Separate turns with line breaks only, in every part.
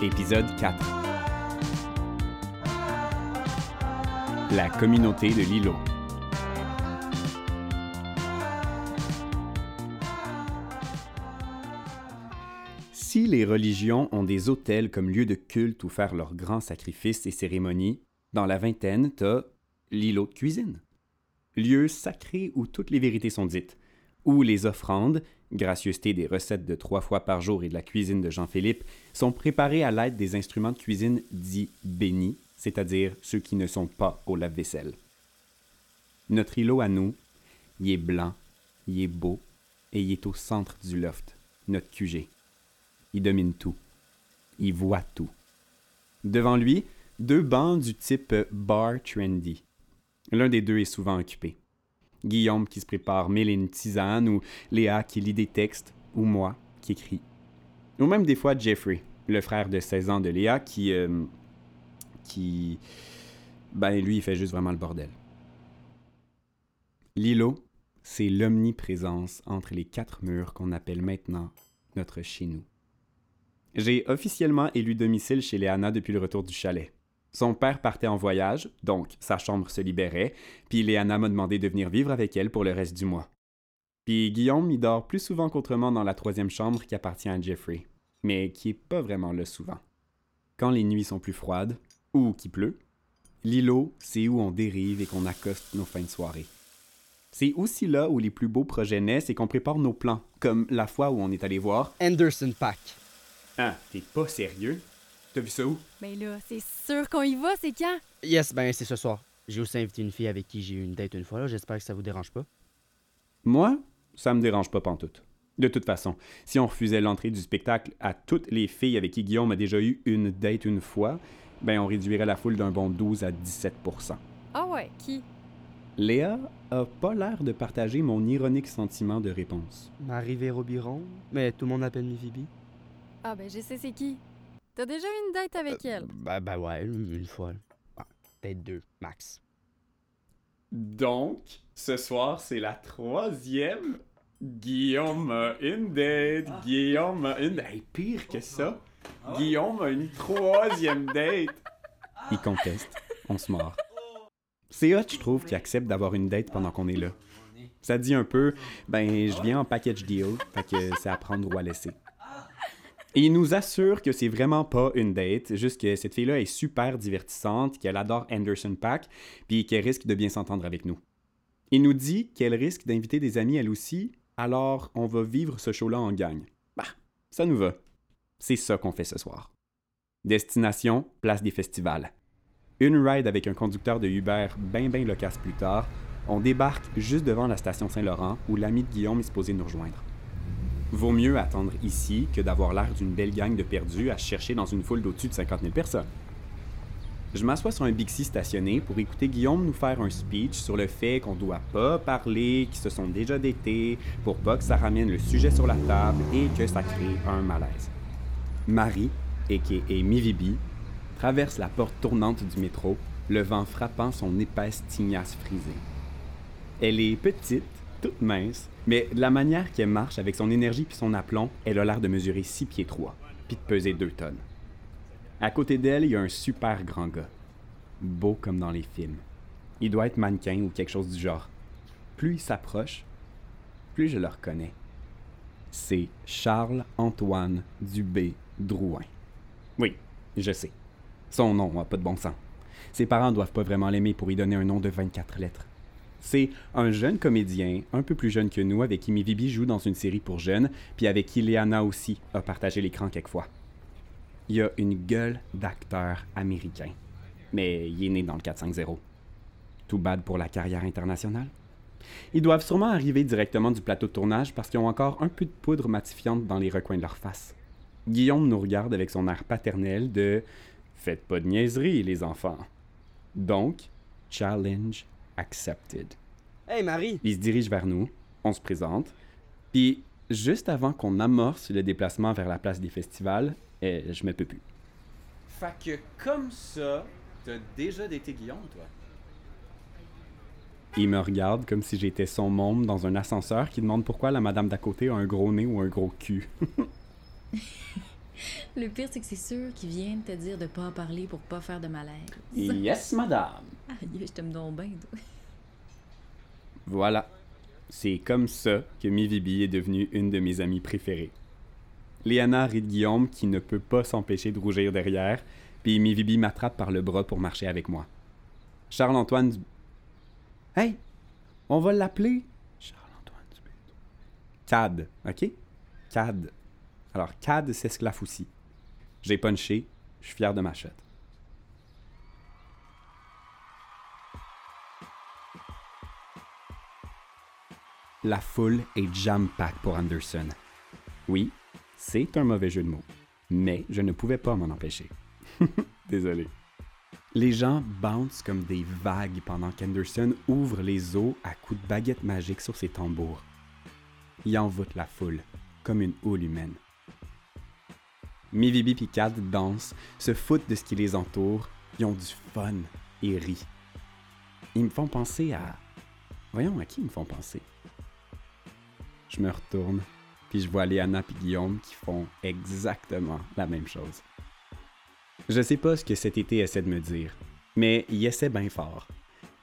Épisode 4 La communauté de l'îlot. Si les religions ont des hôtels comme lieu de culte où faire leurs grands sacrifices et cérémonies, dans la vingtaine, t'as l'îlot de cuisine. Lieu sacré où toutes les vérités sont dites, où les offrandes, gracieuseté des recettes de trois fois par jour et de la cuisine de Jean-Philippe, sont préparées à l'aide des instruments de cuisine dits bénis, c'est-à-dire ceux qui ne sont pas au lave-vaisselle. Notre îlot à nous, il est blanc, il est beau, et il est au centre du loft, notre QG. Il domine tout. Il voit tout. Devant lui, deux bancs du type bar trendy. L'un des deux est souvent occupé. Guillaume qui se prépare mille et une tisanes, ou Léa qui lit des textes, ou moi qui écris. Ou même des fois Jeffrey, le frère de 16 ans de Léa, qui. euh, qui. Ben, lui, il fait juste vraiment le bordel. L'îlot, c'est l'omniprésence entre les quatre murs qu'on appelle maintenant notre chez nous. J'ai officiellement élu domicile chez Léana depuis le retour du chalet. Son père partait en voyage, donc sa chambre se libérait, puis Léana m'a demandé de venir vivre avec elle pour le reste du mois. Puis Guillaume y dort plus souvent qu'autrement dans la troisième chambre qui appartient à Jeffrey, mais qui est pas vraiment là souvent. Quand les nuits sont plus froides, ou qu'il pleut, l'îlot, c'est où on dérive et qu'on accoste nos fins de soirée. C'est aussi là où les plus beaux projets naissent et qu'on prépare nos plans, comme la fois où on est allé voir.
Anderson Pack.
Ah, t'es pas sérieux? T'as vu ça où?
Mais Ben là, c'est sûr qu'on y va, c'est quand?
Yes, ben c'est ce soir. J'ai aussi invité une fille avec qui j'ai eu une date une fois, là. J'espère que ça vous dérange pas.
Moi, ça me dérange pas pantoute. De toute façon, si on refusait l'entrée du spectacle à toutes les filles avec qui Guillaume a déjà eu une date une fois, ben on réduirait la foule d'un bon 12 à 17%
Ah ouais, qui?
Léa a pas l'air de partager mon ironique sentiment de réponse.
Marie Véro Biron, mais tout le monde appelle Phoebe.
Ah ben je sais c'est qui. T'as déjà eu une date avec elle?
Ben, ben ouais, une fois. Ah, Peut-être deux, max.
Donc, ce soir, c'est la troisième. Guillaume a une date. Guillaume a une. Hey, pire que ça. Guillaume a une troisième date. Il conteste. On se mord. C'est hot, je trouve, qu'il accepte d'avoir une date pendant qu'on est là. Ça dit un peu, ben, je viens en package deal, fait que c'est à prendre ou à laisser. Il nous assure que c'est vraiment pas une date, juste que cette fille-là est super divertissante, qu'elle adore Anderson Pack, puis qu'elle risque de bien s'entendre avec nous. Il nous dit qu'elle risque d'inviter des amis elle aussi, alors on va vivre ce show-là en gang. Bah, ça nous va. C'est ça qu'on fait ce soir. Destination, place des festivals. Une ride avec un conducteur de Uber bien bien loquace plus tard, on débarque juste devant la station Saint-Laurent où l'ami de Guillaume est supposé nous rejoindre. Vaut mieux attendre ici que d'avoir l'air d'une belle gang de perdus à chercher dans une foule d'au-dessus de 50 000 personnes. Je m'assois sur un Bixi stationné pour écouter Guillaume nous faire un speech sur le fait qu'on doit pas parler, qu'ils se sont déjà datés, pour pas que ça ramène le sujet sur la table et que ça crée un malaise. Marie, a.k.a. Mivibi, traverse la porte tournante du métro, le vent frappant son épaisse tignasse frisée. Elle est petite, toute mince, mais de la manière qu'elle marche avec son énergie puis son aplomb, elle a l'air de mesurer 6 pieds 3, puis de peser 2 tonnes. À côté d'elle, il y a un super grand gars. Beau comme dans les films. Il doit être mannequin ou quelque chose du genre. Plus il s'approche, plus je le reconnais. C'est Charles-Antoine Dubé Drouin. Oui, je sais. Son nom n'a pas de bon sens. Ses parents doivent pas vraiment l'aimer pour y donner un nom de 24 lettres. C'est un jeune comédien, un peu plus jeune que nous, avec qui Mivibi joue dans une série pour jeunes, puis avec qui Léana aussi a partagé l'écran quelquefois. Il a une gueule d'acteur américain, mais il est né dans le 450. Tout bad pour la carrière internationale. Ils doivent sûrement arriver directement du plateau de tournage parce qu'ils ont encore un peu de poudre matifiante dans les recoins de leur face. Guillaume nous regarde avec son air paternel de Faites pas de niaiseries, les enfants. Donc, challenge accepted.
Hey Marie!
Il se dirige vers nous, on se présente, puis juste avant qu'on amorce le déplacement vers la place des festivals, eh, je me peux plus. Fait que comme ça, t'as déjà daté Guillaume, toi? Il me regarde comme si j'étais son môme dans un ascenseur qui demande pourquoi la madame d'à côté a un gros nez ou un gros cul.
Le pire, c'est que c'est sûr qu'ils viennent te dire de pas en parler pour pas faire de malaise.
yes, madame.
Aïe, je t'aime donc bien, toi.
Voilà. C'est comme ça que Mivibi est devenue une de mes amies préférées. Léana rit de Guillaume qui ne peut pas s'empêcher de rougir derrière, puis Mivibi m'attrape par le bras pour marcher avec moi. Charles-Antoine du... Hey! On va l'appeler Charles-Antoine Dubé. Cad, ok? Cad. Alors, Cad s'esclaffe aussi. J'ai punché, je suis fier de ma shot. La foule est jam-pack pour Anderson. Oui, c'est un mauvais jeu de mots, mais je ne pouvais pas m'en empêcher. Désolé. Les gens bouncent comme des vagues pendant qu'Anderson ouvre les eaux à coups de baguette magique sur ses tambours. Il envoûte la foule, comme une houle humaine. Mivibi et Cad dansent, se foutent de ce qui les entoure, ils ont du fun et rient. Ils me font penser à... Voyons, à qui ils me font penser? Je me retourne, puis je vois Léana et Guillaume qui font exactement la même chose. Je sais pas ce que cet été essaie de me dire, mais il essaie bien fort.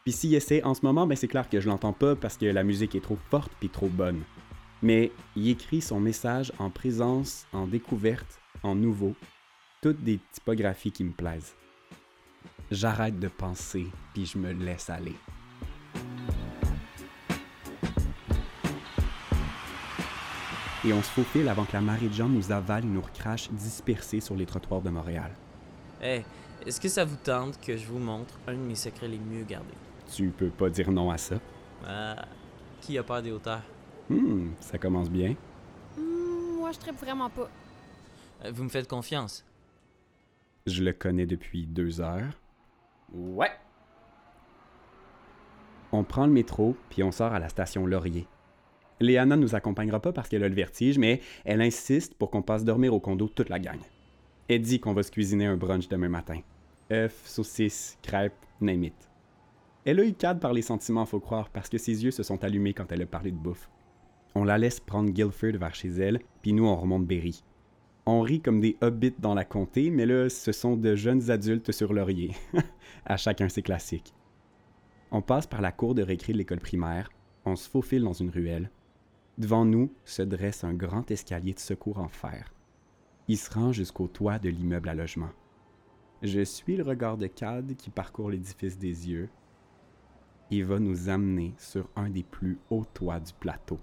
Puis s'il essaie en ce moment, ben c'est clair que je l'entends pas parce que la musique est trop forte puis trop bonne. Mais il écrit son message en présence, en découverte, en nouveau, toutes des typographies qui me plaisent. J'arrête de penser puis je me laisse aller. Et on se faufile avant que la marée de gens nous avale et nous recrache dispersés sur les trottoirs de Montréal.
Hey, est-ce que ça vous tente que je vous montre un de mes secrets les mieux gardés?
Tu peux pas dire non à ça.
Ah, qui a peur des hauteurs?
Hmm, ça commence bien.
Hmm, moi, je tripe vraiment pas.
Vous me faites confiance?
Je le connais depuis deux heures. Ouais. On prend le métro, puis on sort à la station Laurier. Léana nous accompagnera pas parce qu'elle a le vertige, mais elle insiste pour qu'on passe dormir au condo toute la gang. Elle dit qu'on va se cuisiner un brunch demain matin. œufs, saucisses, crêpes, name it. Elle a eu cadre par les sentiments, faut croire, parce que ses yeux se sont allumés quand elle a parlé de bouffe. On la laisse prendre Guilford vers chez elle, puis nous on remonte Berry. On rit comme des hobbits dans la comté, mais là, ce sont de jeunes adultes sur laurier. à chacun ses classiques. On passe par la cour de récré de l'école primaire, on se faufile dans une ruelle. Devant nous se dresse un grand escalier de secours en fer. Il se rend jusqu'au toit de l'immeuble à logement. Je suis le regard de Cad qui parcourt l'édifice des yeux. Il va nous amener sur un des plus hauts toits du plateau.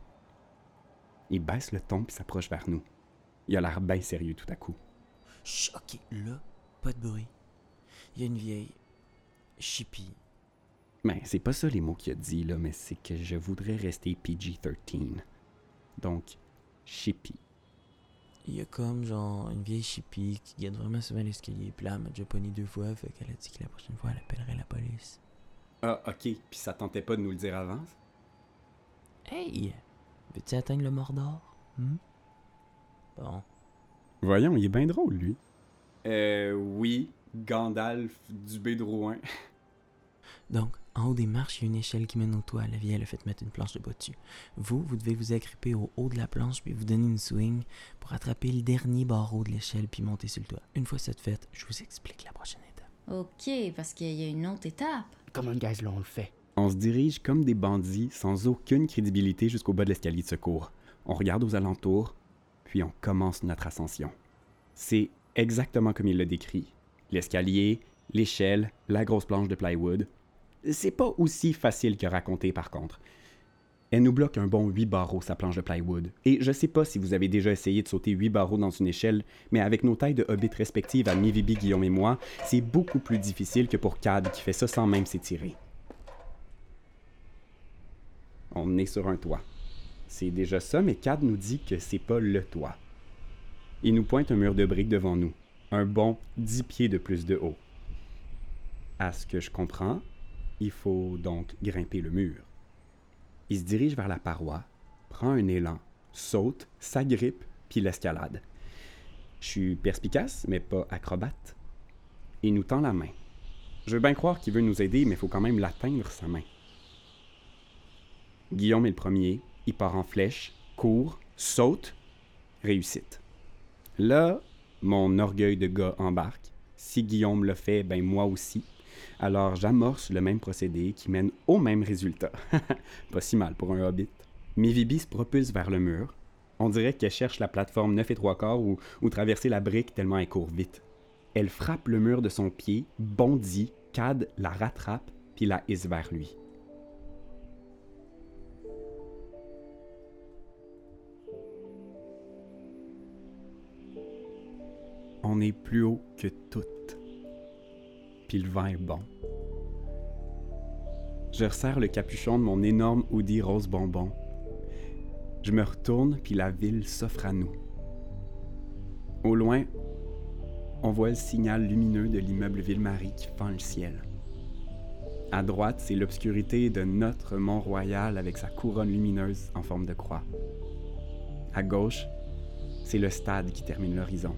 Il baisse le ton puis s'approche vers nous. Il a l'air bien sérieux tout à coup.
Chut, ok, là, pas de bruit. Il y a une vieille chippie.
Mais c'est pas ça les mots qu'il a dit, là, mais c'est que je voudrais rester PG-13. Donc, chippy.
Il y a comme genre une vieille chippie qui guette vraiment souvent l'escalier. Puis là, elle m'a déjà pogné deux fois, fait qu'elle a dit que la prochaine fois, elle appellerait la police.
Ah, ok. Puis ça tentait pas de nous le dire avant?
Hey! Veux-tu atteindre le Mordor? Hmm? Bon.
Voyons, il est bien drôle, lui. Euh, oui. Gandalf Dubé de Rouen.
Donc, en haut des marches, il y a une échelle qui mène au toit. La vieille elle a fait mettre une planche de bois dessus. Vous, vous devez vous agripper au haut de la planche puis vous donner une swing pour attraper le dernier barreau de l'échelle puis monter sur le toit. Une fois cette faite, je vous explique la prochaine étape.
Ok, parce qu'il y a une autre étape.
Comme un gaz, là, on le fait?
On se dirige comme des bandits sans aucune crédibilité jusqu'au bas de l'escalier de secours. On regarde aux alentours, puis on commence notre ascension. C'est exactement comme il l'a décrit. L'escalier, l'échelle, la grosse planche de plywood. C'est pas aussi facile que raconté par contre. Elle nous bloque un bon 8 barreaux, sa planche de plywood. Et je sais pas si vous avez déjà essayé de sauter 8 barreaux dans une échelle, mais avec nos tailles de hobbit respectives à Mivibi, Guillaume et moi, c'est beaucoup plus difficile que pour Cad qui fait ça sans même s'étirer. On est sur un toit. C'est déjà ça, mais Cad nous dit que c'est pas le toit. Il nous pointe un mur de briques devant nous, un bon 10 pieds de plus de haut. À ce que je comprends, il faut donc grimper le mur. Il se dirige vers la paroi, prend un élan, saute, s'agrippe, puis l'escalade. Je suis perspicace, mais pas acrobate. Il nous tend la main. Je veux bien croire qu'il veut nous aider, mais il faut quand même l'atteindre, sa main. Guillaume est le premier, il part en flèche, court, saute, réussite. Là, mon orgueil de gars embarque. Si Guillaume le fait, ben moi aussi. Alors j'amorce le même procédé qui mène au même résultat. Pas si mal pour un hobbit. Mivibi se propulse vers le mur. On dirait qu'elle cherche la plateforme 9 et 3 quarts ou, traverser la brique tellement elle court vite. Elle frappe le mur de son pied, bondit, Cad la rattrape puis la hisse vers lui. On est plus haut que toutes. Puis le vent est bon. Je resserre le capuchon de mon énorme hoodie rose bonbon. Je me retourne, puis la ville s'offre à nous. Au loin, on voit le signal lumineux de l'immeuble Ville-Marie qui fend le ciel. À droite, c'est l'obscurité de notre Mont-Royal avec sa couronne lumineuse en forme de croix. À gauche, c'est le stade qui termine l'horizon.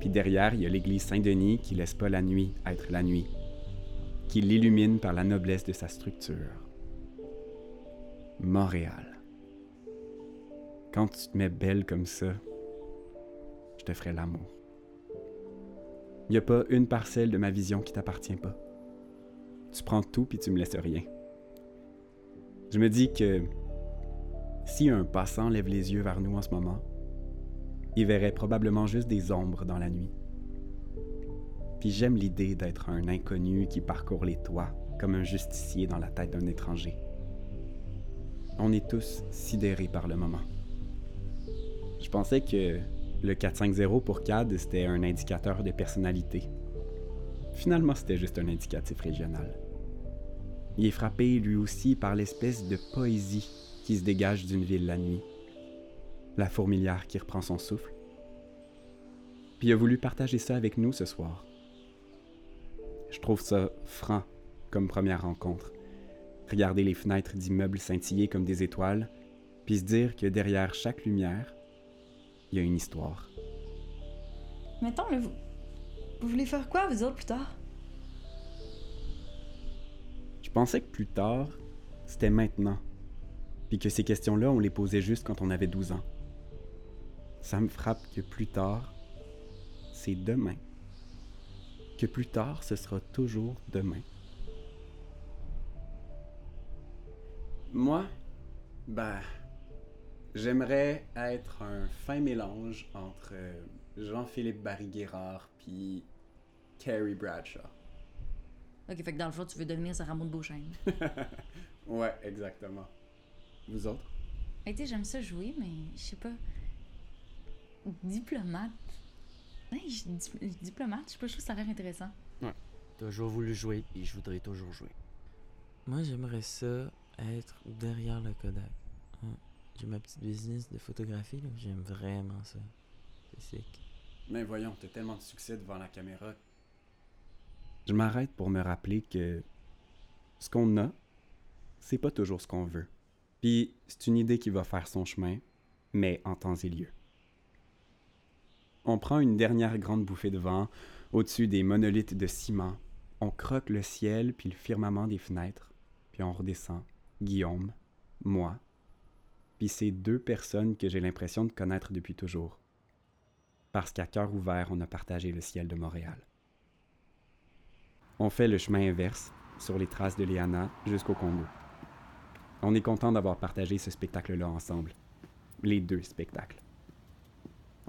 Puis derrière, il y a l'église Saint-Denis qui laisse pas la nuit être la nuit, qui l'illumine par la noblesse de sa structure. Montréal. Quand tu te mets belle comme ça, je te ferai l'amour. Il n'y a pas une parcelle de ma vision qui t'appartient pas. Tu prends tout puis tu me laisses rien. Je me dis que si un passant lève les yeux vers nous en ce moment, il verrait probablement juste des ombres dans la nuit. Puis j'aime l'idée d'être un inconnu qui parcourt les toits comme un justicier dans la tête d'un étranger. On est tous sidérés par le moment. Je pensais que le 450 pour CAD, c'était un indicateur de personnalité. Finalement, c'était juste un indicatif régional. Il est frappé lui aussi par l'espèce de poésie qui se dégage d'une ville la nuit. La fourmilière qui reprend son souffle. Puis il a voulu partager ça avec nous ce soir. Je trouve ça franc comme première rencontre. Regarder les fenêtres d'immeubles scintiller comme des étoiles, puis se dire que derrière chaque lumière, il y a une histoire.
Mettons, là, vous, vous voulez faire quoi, vous autres, plus tard?
Je pensais que plus tard, c'était maintenant. Puis que ces questions-là, on les posait juste quand on avait 12 ans. Ça me frappe que plus tard, c'est demain. Que plus tard, ce sera toujours demain. Moi, ben, j'aimerais être un fin mélange entre euh, Jean-Philippe Barry-Guerrard puis Carrie Bradshaw.
Ok, fait que dans le fond, tu veux devenir Sarah Maud Beauchesne.
ouais, exactement. Vous autres?
Hey, tu sais, j'aime ça jouer, mais je sais pas. Diplomate. Hey, je dis diplomate, je sais pas, je trouve que ça a l'air intéressant.
Toujours voulu jouer, et je voudrais toujours jouer.
Moi, j'aimerais ça être derrière le Kodak. Ouais. J'ai ma petite business de photographie, là. J'aime vraiment ça. C'est sick.
Mais voyons, t'as tellement de succès devant la caméra. Je m'arrête pour me rappeler que ce qu'on a, c'est pas toujours ce qu'on veut. Puis c'est une idée qui va faire son chemin, mais en temps et lieu. On prend une dernière grande bouffée de vent au-dessus des monolithes de ciment. On croque le ciel puis le firmament des fenêtres, puis on redescend. Guillaume, moi, puis ces deux personnes que j'ai l'impression de connaître depuis toujours. Parce qu'à cœur ouvert, on a partagé le ciel de Montréal. On fait le chemin inverse, sur les traces de Léana, jusqu'au Congo. On est content d'avoir partagé ce spectacle-là ensemble. Les deux spectacles.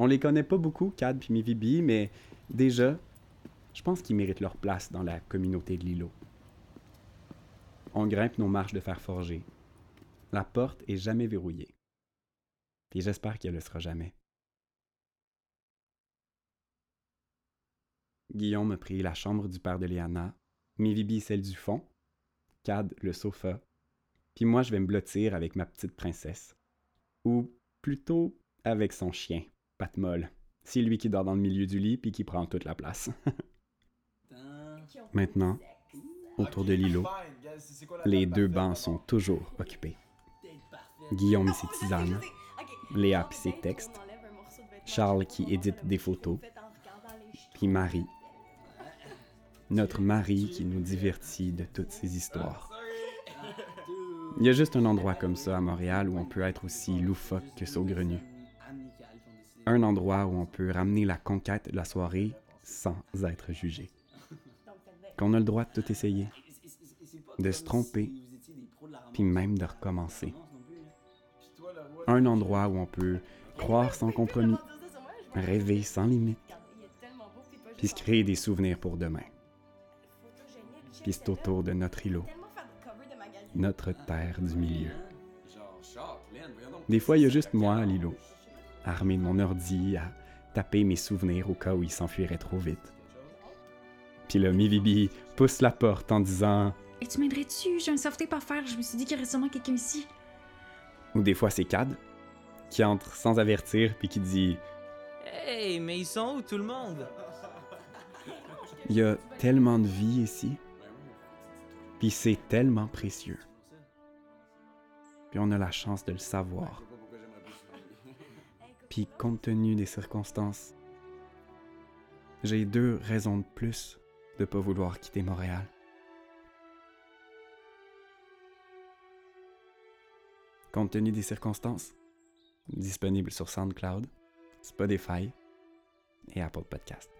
On les connaît pas beaucoup, Cad puis Mivibi, mais déjà, je pense qu'ils méritent leur place dans la communauté de l'îlot. On grimpe nos marches de fer forgé. La porte est jamais verrouillée. Et j'espère qu'elle le sera jamais. Guillaume a pris la chambre du père de Léana, Mivibi celle du fond, Cad le sofa, puis moi je vais me blottir avec ma petite princesse. Ou plutôt avec son chien, Patmol. C'est lui qui dort dans le milieu du lit puis qui prend toute la place. Maintenant, autour de l'îlot, les deux bancs sont toujours occupés. Guillaume et ses tisanes, Léa et ses textes, Charles qui édite des photos, puis Marie, notre Marie qui nous divertit de toutes ces histoires. Il y a juste un endroit comme ça à Montréal où on peut être aussi loufoque que saugrenu. Un endroit où on peut ramener la conquête de la soirée sans être jugé. Qu'on a le droit de tout essayer, de se tromper, puis même de recommencer. Un endroit où on peut croire sans compromis, rêver sans limite, puis se créer des souvenirs pour demain. Puis c'est autour de notre îlot, notre terre du milieu. Des fois, il y a juste moi à l'îlot, armé de mon ordi à taper mes souvenirs au cas où il s'enfuirait trop vite. Puis là, Mivibi pousse la porte en disant
Et tu m'aiderais-tu? J'ai un self-tape à faire. Je me suis dit qu'il y aurait sûrement quelqu'un ici.
Ou des fois, c'est Cad qui entre sans avertir puis qui dit
Hey, mais ils sont où tout le monde?
Il y a tellement de vie ici. Puis c'est tellement précieux. Puis on a la chance de le savoir. Puis compte tenu des circonstances, j'ai deux raisons de plus de pas vouloir quitter Montréal. Compte tenu des circonstances, disponible sur SoundCloud, Spotify et Apple Podcast.